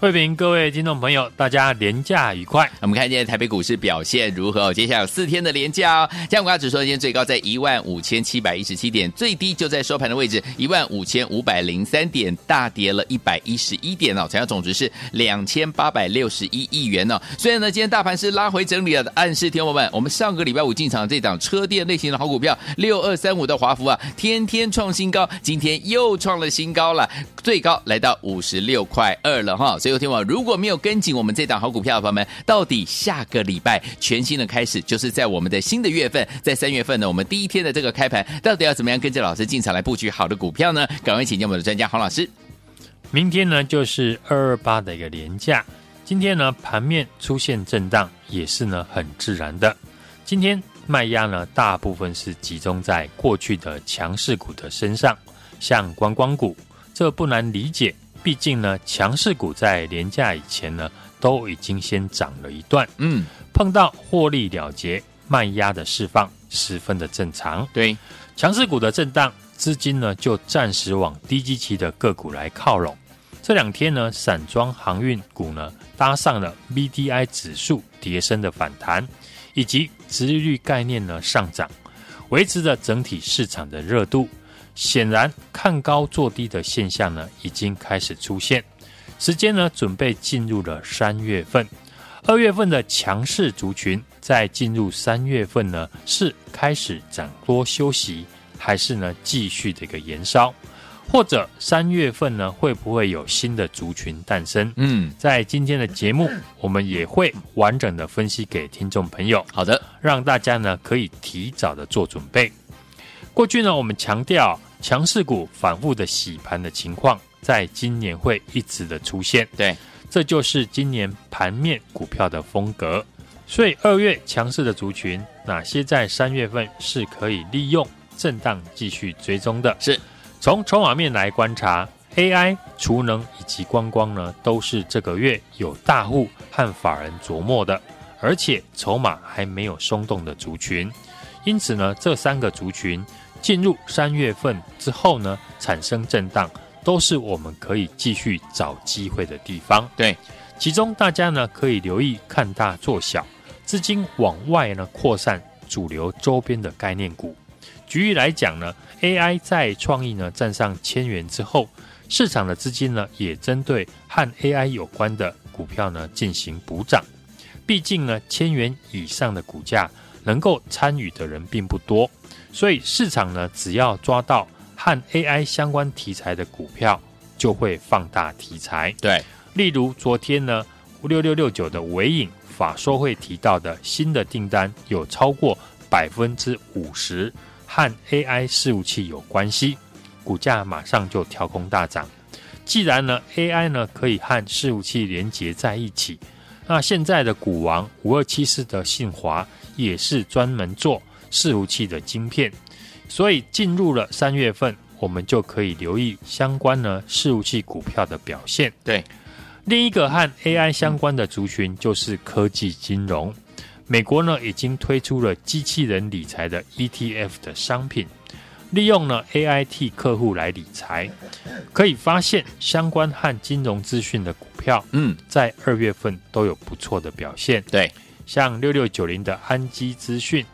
慧平，各位听众朋友，大家连假愉快。我们看今天台北股市表现如何？接下来有四天的连假哦。加权指数今天最高在一万五千七百一十七点，最低就在收盘的位置一万五千五百零三点，大跌了一百一十一点哦。成交总值是两千八百六十一亿元哦。虽然呢，今天大盘是拉回整理了的，暗示听友们，我们上个礼拜五进场这档车电类型的好股票六二三五的华孚啊，天天创新高，今天又创了新高了，最高来到五十六块二了哈。所以，听我如果没有跟紧我们这档好股票朋友们，到底下个礼拜全新的开始，就是在我们的新的月份，在三月份呢，我们第一天的这个开盘，到底要怎么样跟着老师进场来布局好的股票呢？赶快请教我们的专家黄老师。明天呢，就是二二八的一个连假，今天呢，盘面出现震荡，也是呢很自然的。今天卖压呢，大部分是集中在过去的强势股的身上，像观光股，这不难理解。毕竟呢，强势股在连假以前呢，都已经先涨了一段，嗯，碰到获利了结卖压的释放，十分的正常。对，强势股的震荡，资金呢就暂时往低基期的个股来靠拢。这两天呢，散装航运股呢搭上了 BDI 指数跌升的反弹，以及殖利率概念呢上涨，维持着整体市场的热度。显然，看高做低的现象呢，已经开始出现。时间呢，准备进入了三月份。二月份的强势族群，在进入三月份呢，是开始涨多休息，还是呢继续的一个延烧？或者三月份呢，会不会有新的族群诞生？嗯，在今天的节目，我们也会完整的分析给听众朋友。好的，让大家呢可以提早的做准备。过去呢，我们强调。强势股反复的洗盘的情况，在今年会一直的出现。对，这就是今年盘面股票的风格。所以二月强势的族群，哪些在三月份是可以利用震荡继续追踪的？是从筹码面来观察，AI、储能以及观光呢，都是这个月有大户和法人琢磨的，而且筹码还没有松动的族群。因此呢，这三个族群。进入三月份之后呢，产生震荡，都是我们可以继续找机会的地方。对，其中大家呢可以留意看大做小，资金往外呢扩散主流周边的概念股。举例来讲呢，AI 在创意呢站上千元之后，市场的资金呢也针对和 AI 有关的股票呢进行补涨。毕竟呢，千元以上的股价能够参与的人并不多。所以市场呢，只要抓到和 AI 相关题材的股票，就会放大题材。对，例如昨天呢，六六六九的尾影法说会提到的新的订单有超过百分之五十和 AI 伺服器有关系，股价马上就跳空大涨。既然呢 AI 呢可以和伺服器连接在一起，那现在的股王五二七四的信华也是专门做。伺服器的晶片，所以进入了三月份，我们就可以留意相关呢伺服器股票的表现。对，另一个和 AI 相关的族群就是科技金融。美国呢已经推出了机器人理财的 ETF 的商品，利用呢 AI 替客户来理财，可以发现相关和金融资讯的股票，嗯，在二月份都有不错的表现。对，像六六九零的安基资讯。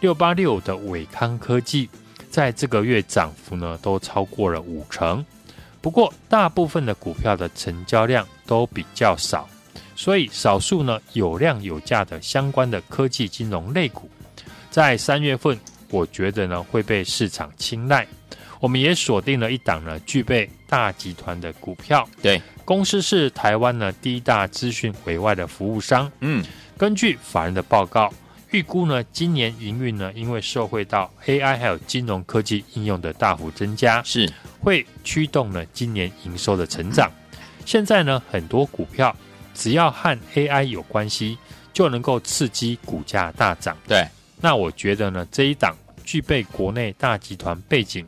六八六的伟康科技，在这个月涨幅呢都超过了五成，不过大部分的股票的成交量都比较少，所以少数呢有量有价的相关的科技金融类股，在三月份我觉得呢会被市场青睐。我们也锁定了一档呢具备大集团的股票，对，公司是台湾呢第一大资讯委外的服务商，嗯，根据法人的报告。预估呢，今年营运呢，因为受惠到 AI 还有金融科技应用的大幅增加，是会驱动呢今年营收的成长。现在呢，很多股票只要和 AI 有关系，就能够刺激股价大涨。对，那我觉得呢，这一档具备国内大集团背景，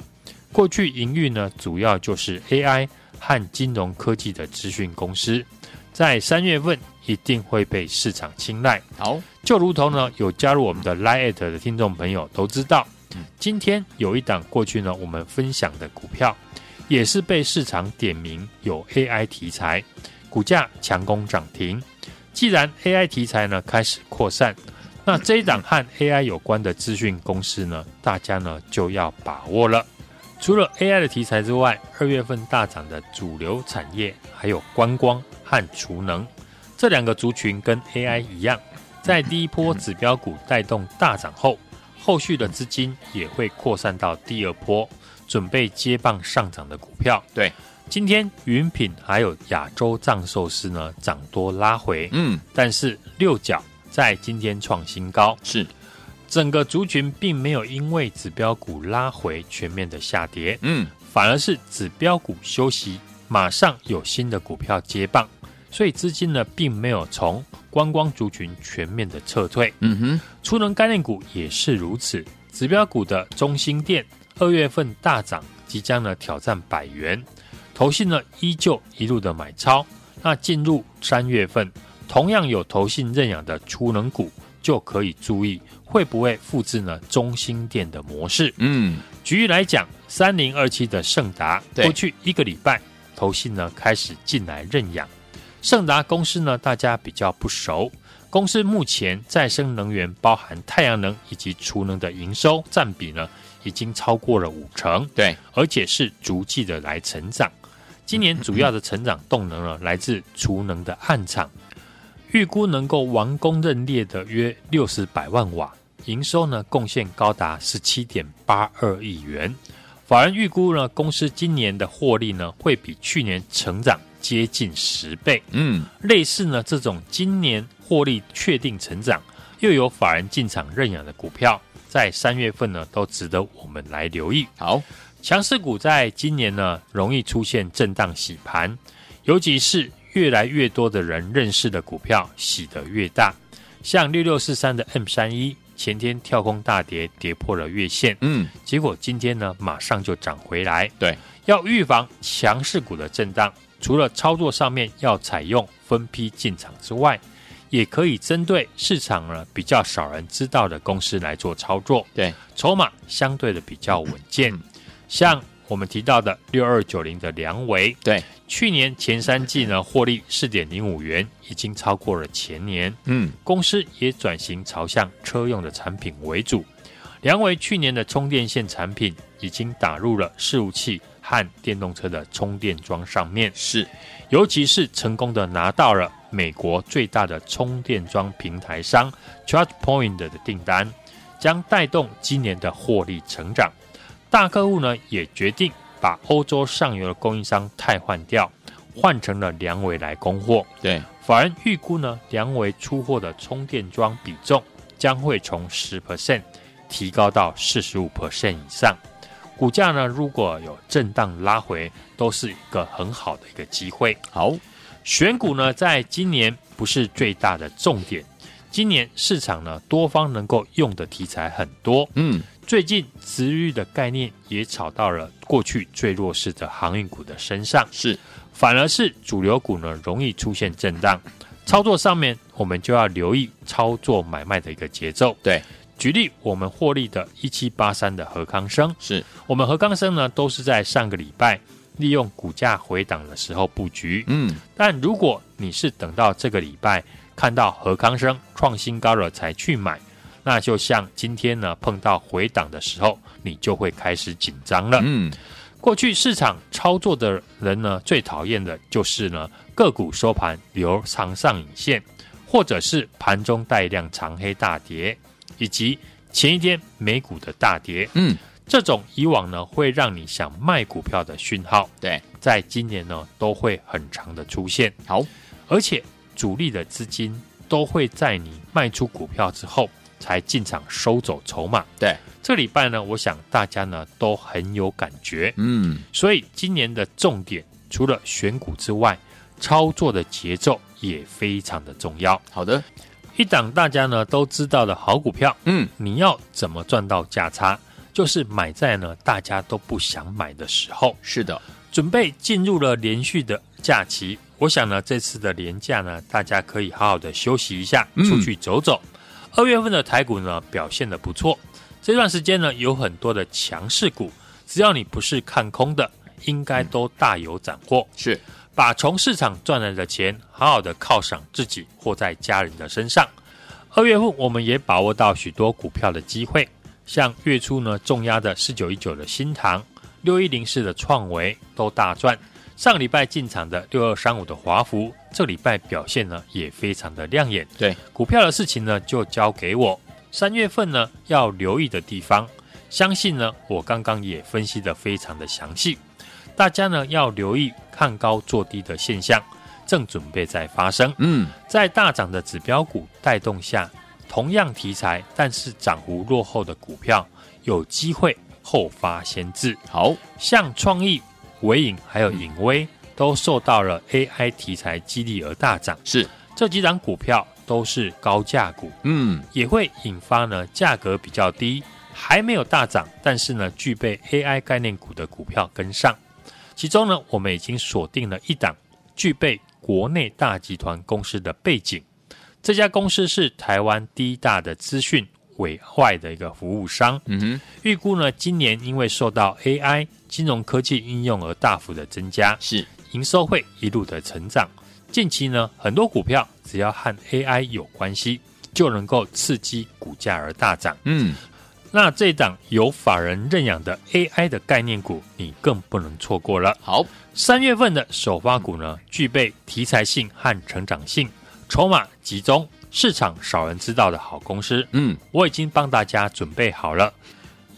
过去营运呢，主要就是 AI 和金融科技的资讯公司，在三月份。一定会被市场青睐。好，就如同呢，有加入我们的 Line 的听众朋友都知道，今天有一档过去呢，我们分享的股票，也是被市场点名有 AI 题材，股价强攻涨停。既然 AI 题材呢开始扩散，那这一档和 AI 有关的资讯公司呢，大家呢就要把握了。除了 AI 的题材之外，二月份大涨的主流产业还有观光和储能。这两个族群跟 AI 一样，在第一波指标股带动大涨后，后续的资金也会扩散到第二波，准备接棒上涨的股票。对，今天云品还有亚洲藏寿司呢涨多拉回，嗯，但是六角在今天创新高，是。整个族群并没有因为指标股拉回全面的下跌，嗯，反而是指标股休息，马上有新的股票接棒。所以资金呢，并没有从观光族群全面的撤退。嗯哼，储能概念股也是如此。指标股的中兴电二月份大涨，即将呢挑战百元。投信呢依旧一路的买超。那进入三月份，同样有投信认养的储能股，就可以注意会不会复制呢中兴电的模式。嗯，举例来讲，三零二七的盛达，过去一个礼拜，投信呢开始进来认养。盛达公司呢，大家比较不熟。公司目前再生能源，包含太阳能以及储能的营收占比呢，已经超过了五成。对，而且是逐季的来成长。今年主要的成长动能呢，来自储能的暗场，预估能够完工认列的约六十百万瓦，营收呢贡献高达十七点八二亿元。法人预估呢，公司今年的获利呢，会比去年成长。接近十倍，嗯，类似呢这种今年获利确定成长，又有法人进场认养的股票，在三月份呢都值得我们来留意。好，强势股在今年呢容易出现震荡洗盘，尤其是越来越多的人认识的股票洗得越大，像六六四三的 M 三一前天跳空大跌，跌破了月线，嗯，结果今天呢马上就涨回来。对，要预防强势股的震荡。除了操作上面要采用分批进场之外，也可以针对市场呢比较少人知道的公司来做操作。对，筹码相对的比较稳健。嗯、像我们提到的六二九零的梁维，对，去年前三季呢获利四点零五元，已经超过了前年。嗯，公司也转型朝向车用的产品为主。梁维去年的充电线产品已经打入了伺服器。和电动车的充电桩上面是，尤其是成功的拿到了美国最大的充电桩平台商 ChargePoint 的订单，将带动今年的获利成长。大客户呢也决定把欧洲上游的供应商汰换掉，换成了梁维来供货。对，法人预估呢，梁维出货的充电桩比重将会从十 percent 提高到四十五 percent 以上。股价呢，如果有震荡拉回，都是一个很好的一个机会。好，选股呢，在今年不是最大的重点。今年市场呢，多方能够用的题材很多。嗯，最近值域的概念也炒到了过去最弱势的航运股的身上，是，反而是主流股呢，容易出现震荡。操作上面，我们就要留意操作买卖的一个节奏。对。举例，我们获利的一七八三的何康生，是我们何康生呢，都是在上个礼拜利用股价回档的时候布局。嗯，但如果你是等到这个礼拜看到和康生创新高了才去买，那就像今天呢碰到回档的时候，你就会开始紧张了。嗯，过去市场操作的人呢，最讨厌的就是呢个股收盘留长上影线，或者是盘中带量长黑大跌。以及前一天美股的大跌，嗯，这种以往呢会让你想卖股票的讯号，对，在今年呢都会很长的出现。好，而且主力的资金都会在你卖出股票之后，才进场收走筹码。对，这礼拜呢，我想大家呢都很有感觉。嗯，所以今年的重点除了选股之外，操作的节奏也非常的重要。好的，一档大家呢都知道的好股票，嗯，你要怎么赚到价差？就是买在呢大家都不想买的时候。是的，准备进入了连续的假期，我想呢这次的年假呢，大家可以好好的休息一下，出去走走。二、嗯、月份的台股呢表现的不错，这段时间呢有很多的强势股，只要你不是看空的，应该都大有斩获。是。把从市场赚来的钱，好好的犒赏自己或在家人的身上。二月份我们也把握到许多股票的机会，像月初呢重压的四九一九的新塘、六一零四的创维都大赚。上礼拜进场的六二三五的华孚，这礼拜表现呢也非常的亮眼。对，股票的事情呢就交给我。三月份呢要留意的地方，相信呢我刚刚也分析的非常的详细。大家呢要留意看高做低的现象，正准备在发生。嗯，在大涨的指标股带动下，同样题材但是涨幅落后的股票，有机会后发先至。好像创意、纬颖还有影威，都受到了 AI 题材激励而大涨。是这几档股票都是高价股，嗯，也会引发呢价格比较低，还没有大涨，但是呢具备 AI 概念股的股票跟上。其中呢，我们已经锁定了一档具备国内大集团公司的背景。这家公司是台湾第一大的资讯委外的一个服务商。嗯哼，预估呢，今年因为受到 AI 金融科技应用而大幅的增加，是营收会一路的成长。近期呢，很多股票只要和 AI 有关系，就能够刺激股价而大涨。嗯。那这档由法人认养的 AI 的概念股，你更不能错过了。好，三月份的首发股呢，具备题材性和成长性，筹码集中，市场少人知道的好公司。嗯，我已经帮大家准备好了，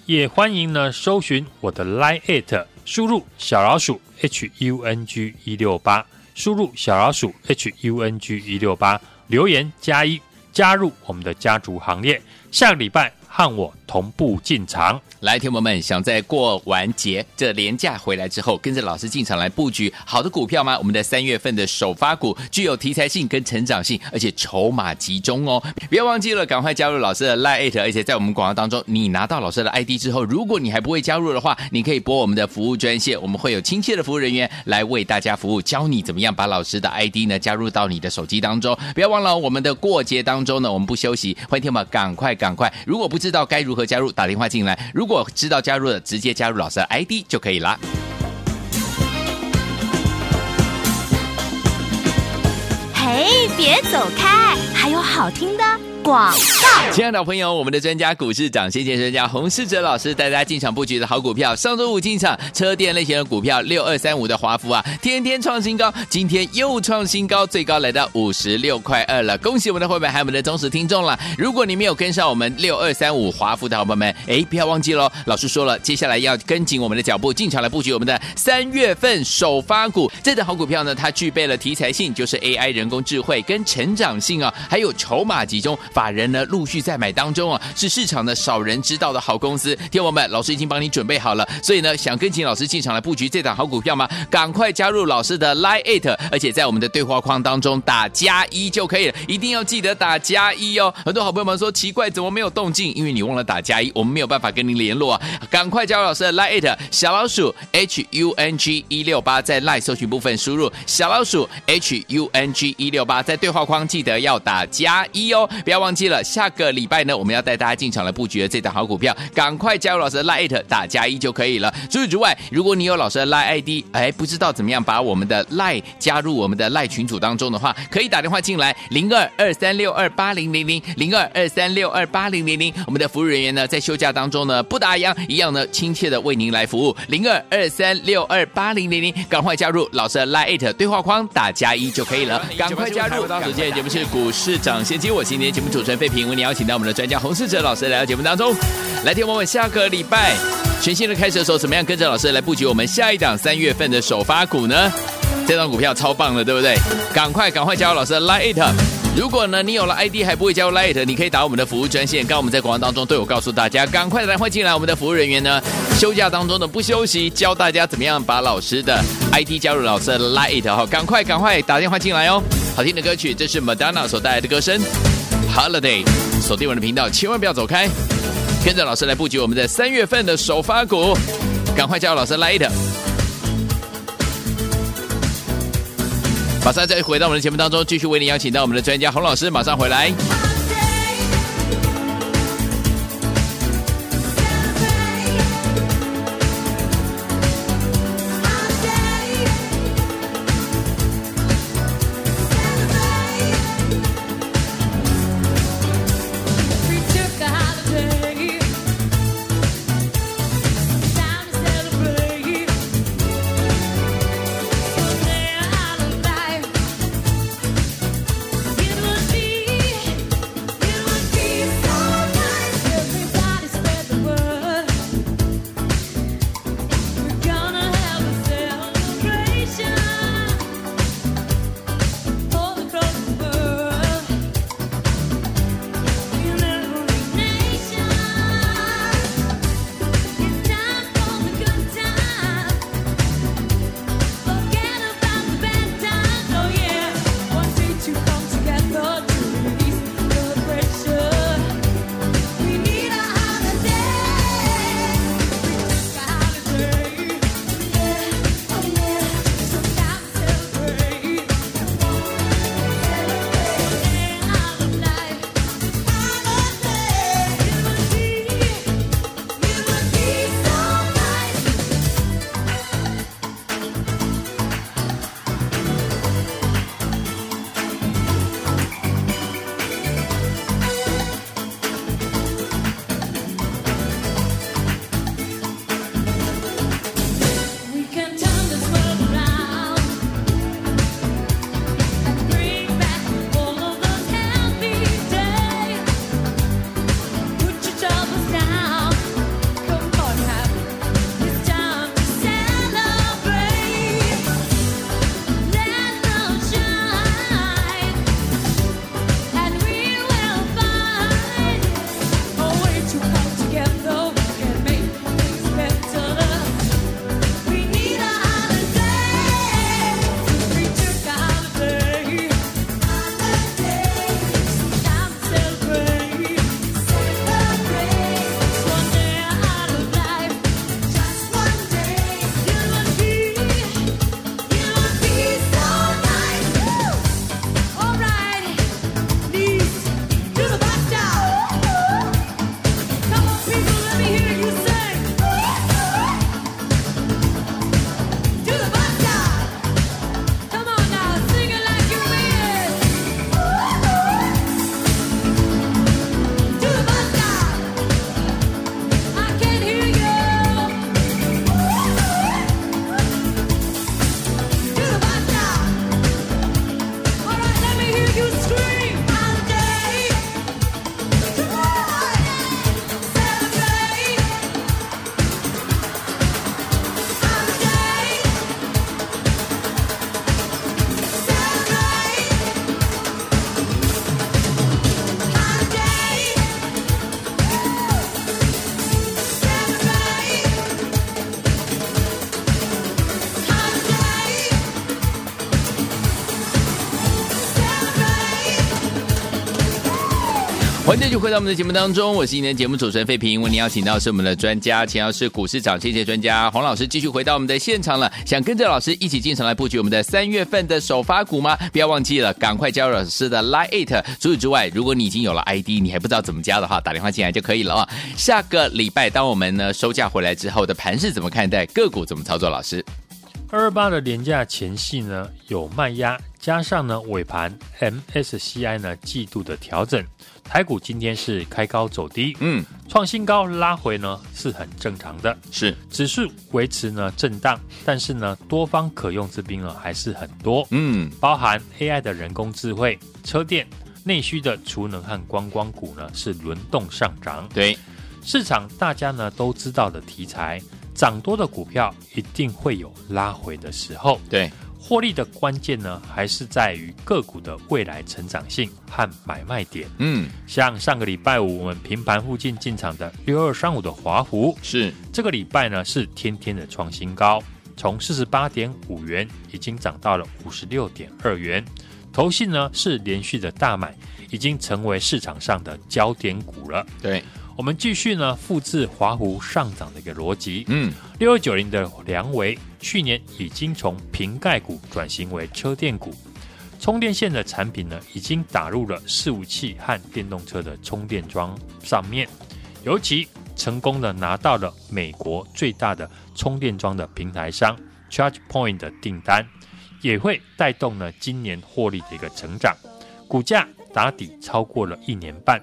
也欢迎呢搜寻我的 Line at，输入小老鼠 H U N G 一六八，输入小老鼠 H U N G 一六八，留言加一，加入我们的家族行列。下个礼拜。和我同步进场。来，听友们，想在过完节这连假回来之后，跟着老师进场来布局好的股票吗？我们的三月份的首发股具有题材性跟成长性，而且筹码集中哦。不要忘记了，赶快加入老师的 Line，而且在我们广告当中，你拿到老师的 ID 之后，如果你还不会加入的话，你可以拨我们的服务专线，我们会有亲切的服务人员来为大家服务，教你怎么样把老师的 ID 呢加入到你的手机当中。不要忘了，我们的过节当中呢，我们不休息，欢迎听友们赶快赶快，如果不知道该如何加入，打电话进来。如果知道加入的，直接加入老师的 ID 就可以了。嘿，别走开，还有好听的。广告，亲爱的朋友，我们的专家股市长先见专家洪世哲老师带大家进场布局的好股票，上周五进场车电类型的股票六二三五的华孚啊，天天创新高，今天又创新高，最高来到五十六块二了，恭喜我们的会员还有我们的忠实听众了。如果你没有跟上我们六二三五华孚的好朋友们，哎，不要忘记喽，老师说了，接下来要跟紧我们的脚步，进场来布局我们的三月份首发股。这只好股票呢，它具备了题材性，就是 AI 人工智慧跟成长性啊，还有筹码集中。法人呢陆续在买当中啊，是市场的少人知道的好公司。听友们，老师已经帮你准备好了，所以呢，想跟紧老师进场来布局这档好股票吗？赶快加入老师的 Line It，而且在我们的对话框当中打加一就可以了，一定要记得打加一哦。很多好朋友们说奇怪，怎么没有动静？因为你忘了打加一，我们没有办法跟您联络啊。赶快加入老师的 Line It，小老鼠 H U N G 一六八，在 Line 搜寻部分输入小老鼠 H U N G 一六八，在对话框记得要打加一哦，不要忘记了。下个礼拜呢，我们要带大家进场来布局的这档好股票，赶快加入老师的 Lite 打加一就可以了。除此之外，如果你有老师的 Line ID，哎，不知道怎么样把我们的 Line 加入我们的 Line 群组当中的话，可以打电话进来零二二三六二八零零零零二二三六二八零零零。我们的服务人员呢，在休假当中呢，不打烊，一样呢，亲切的为您来服务零二二三六二八零零零，赶快加入老师的 Lite 对话框打加一就可以了，赶快加入。首先节目是股市涨先机，我今天节目主持人费平为你邀请到我们的专家洪世哲老师来到节目当中，来听我们下个礼拜全新的开始的时候，怎么样跟着老师。来布局我们下一档三月份的首发股呢？这档股票超棒的，对不对？赶快赶快加入老师的 Line It。如果呢你有了 ID 还不会加入 Light，你可以打我们的服务专线。刚我们在广告当中都有告诉大家，赶快打电话进来，我们的服务人员呢休假当中呢不休息，教大家怎么样把老师的 ID 加入老师的 Light 哈，赶快赶快打电话进来哦！好听的歌曲，这是 Madonna 所带来的歌声 Holiday，锁定我们的频道，千万不要走开，跟着老师来布局我们的三月份的首发股，赶快加入老师 Light。马上再回到我们的节目当中，继续为您邀请到我们的专家洪老师，马上回来。继续回到我们的节目当中，我是今天节目主持人费平。为您邀请到是我们的专家，请到是股市涨跌跌专家黄老师，继续回到我们的现场了。想跟着老师一起进场来布局我们的三月份的首发股吗？不要忘记了，赶快加入老师的 Line It。除此之外，如果你已经有了 ID，你还不知道怎么加的话，打电话进来就可以了啊。下个礼拜，当我们呢收假回来之后的盘势怎么看待？个股怎么操作？老师，二二八的连假前戏呢，有卖压，加上呢尾盘 MSCI 呢季度的调整。台股今天是开高走低，嗯，创新高拉回呢是很正常的，是。指数维持呢震荡，但是呢多方可用之兵呢还是很多，嗯，包含 AI 的人工智慧、车电、内需的储能和观光股呢是轮动上涨，对，市场大家呢都知道的题材，涨多的股票一定会有拉回的时候，对。获利的关键呢，还是在于个股的未来成长性和买卖点。嗯，像上个礼拜五我们平盘附近进场的六二三五的华湖，是这个礼拜呢是天天的创新高，从四十八点五元已经涨到了五十六点二元。投信呢是连续的大买，已经成为市场上的焦点股了。对。我们继续呢，复制华湖上涨的一个逻辑。嗯，六二九零的梁维去年已经从瓶盖股转型为车电股，充电线的产品呢，已经打入了伺服器和电动车的充电桩上面，尤其成功的拿到了美国最大的充电桩的平台商 ChargePoint 的订单，也会带动呢今年获利的一个成长，股价打底超过了一年半。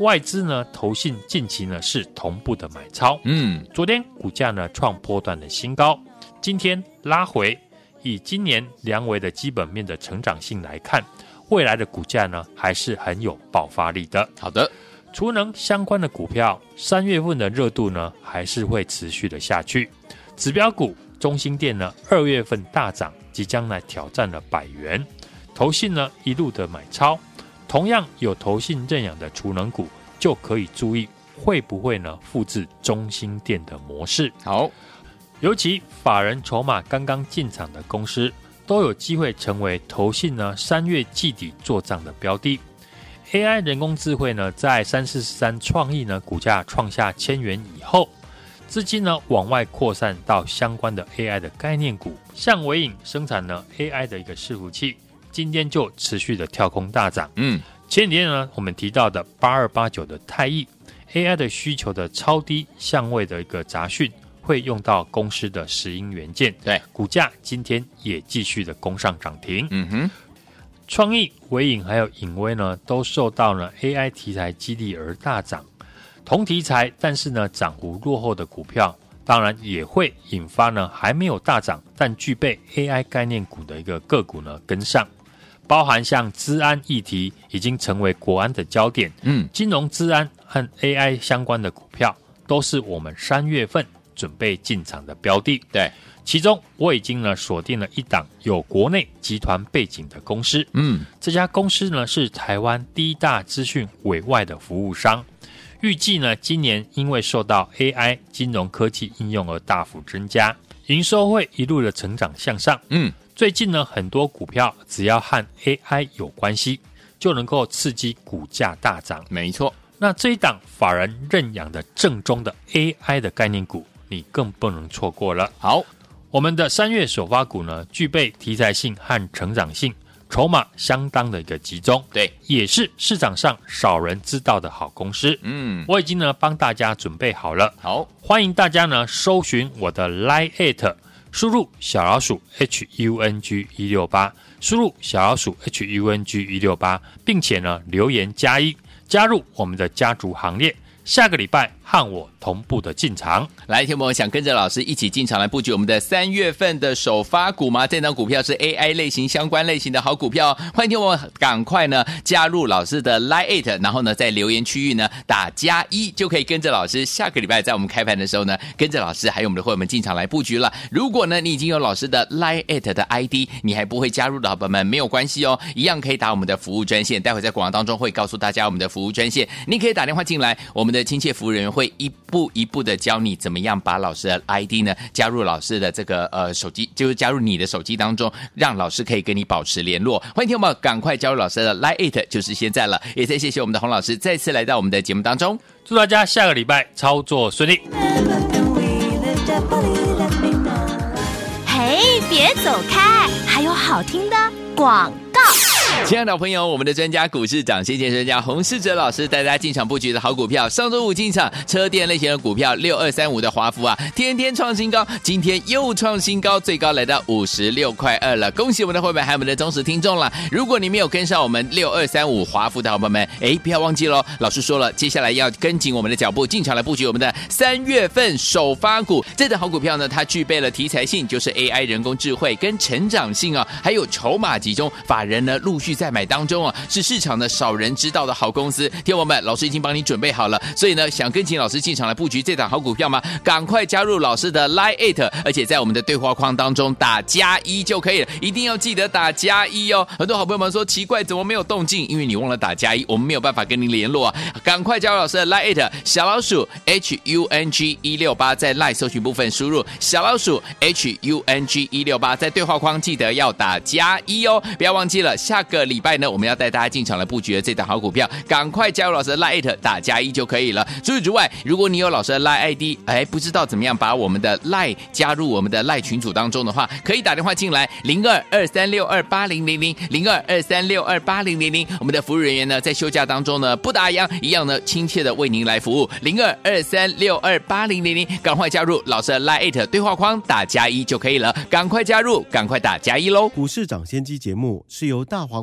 外资呢，投信近期呢是同步的买超，嗯，昨天股价呢创波段的新高，今天拉回。以今年良维的基本面的成长性来看，未来的股价呢还是很有爆发力的。好的，储能相关的股票，三月份的热度呢还是会持续的下去。指标股中兴电呢，二月份大涨，即将来挑战了百元，投信呢一路的买超。同样有投信认养的储能股，就可以注意会不会呢复制中心店的模式。好，尤其法人筹码刚刚进场的公司，都有机会成为投信呢三月季底做账的标的。AI 人工智慧呢，在三四三创意呢股价创下千元以后，资金呢往外扩散到相关的 AI 的概念股，像纬颖生产呢 AI 的一个伺服器。今天就持续的跳空大涨。嗯，前几天呢，我们提到的八二八九的太易 AI 的需求的超低相位的一个杂讯，会用到公司的石英元件。对，股价今天也继续的攻上涨停。嗯哼，创意、微影还有影威呢，都受到了 AI 题材激励而大涨。同题材，但是呢，涨幅落后的股票，当然也会引发呢还没有大涨但具备 AI 概念股的一个个股呢跟上。包含像资安议题已经成为国安的焦点，嗯，金融资安和 AI 相关的股票都是我们三月份准备进场的标的。对，其中我已经呢锁定了一档有国内集团背景的公司，嗯，这家公司呢是台湾第一大资讯委外的服务商，预计呢今年因为受到 AI 金融科技应用而大幅增加，营收会一路的成长向上，嗯。最近呢，很多股票只要和 AI 有关系，就能够刺激股价大涨。没错，那这一档法人认养的正宗的 AI 的概念股，你更不能错过了。好，我们的三月首发股呢，具备题材性和成长性，筹码相当的一个集中。对，也是市场上少人知道的好公司。嗯，我已经呢帮大家准备好了。好，欢迎大家呢搜寻我的 Line@ 输入小老鼠 H U N G 一六八，输入小老鼠 H U N G 一六八，并且呢留言加一，加入我们的家族行列。下个礼拜和我同步的进场，来，听众朋友想跟着老师一起进场来布局我们的三月份的首发股吗？这档股票是 AI 类型相关类型的好股票，欢迎听我赶快呢加入老师的 Line，然后呢在留言区域呢打加一，就可以跟着老师下个礼拜在我们开盘的时候呢，跟着老师还有我们的会员们进场来布局了。如果呢你已经有老师的 Line 的 ID，你还不会加入的好朋友们没有关系哦，一样可以打我们的服务专线，待会在广告当中会告诉大家我们的服务专线，你可以打电话进来，我们的亲切服务人员会一步一步的教你怎么样把老师的 ID 呢加入老师的这个呃手机，就是加入你的手机当中，让老师可以跟你保持联络。欢迎听我们赶快加入老师的 Line It，就是现在了。也再谢谢我们的洪老师再次来到我们的节目当中，祝大家下个礼拜操作顺利。嘿，别走开，还有好听的广告。亲爱的朋友，我们的专家股市涨谢谢专家洪世哲老师带大家进场布局的好股票，上周五进场车电类型的股票六二三五的华孚啊，天天创新高，今天又创新高，最高来到五十六块二了。恭喜我们的会员还有我们的忠实听众了。如果你没有跟上我们六二三五华孚的好朋友们，哎，不要忘记喽。老师说了，接下来要跟紧我们的脚步进场来布局我们的三月份首发股。这只好股票呢，它具备了题材性，就是 AI 人工智慧跟成长性啊，还有筹码集中，法人呢陆续。在买当中啊，是市场的少人知道的好公司。听我们，老师已经帮你准备好了，所以呢，想跟请老师进场来布局这档好股票吗？赶快加入老师的 Line，It，而且在我们的对话框当中打加一就可以了，一定要记得打加一哦。很多好朋友们说奇怪，怎么没有动静？因为你忘了打加一，我们没有办法跟您联络啊。赶快加入老师的 Line，It，小老鼠 H U N G 一六八，在 Line 搜寻部分输入小老鼠 H U N G 一六八，在对话框记得要打加一哦，不要忘记了。下个个礼拜呢，我们要带大家进场来布局的这档好股票，赶快加入老师的 Line 打加一就可以了。除此之外，如果你有老师的 Line ID，哎，不知道怎么样把我们的 Line 加入我们的 Line 群组当中的话，可以打电话进来零二二三六二八零零零零二二三六二八零零零，我们的服务人员呢在休假当中呢不打烊，一样呢亲切的为您来服务零二二三六二八零零零，赶快加入老师的 Line 对话框打加一就可以了，赶快加入，赶快打加一喽！股市涨先机节目是由大华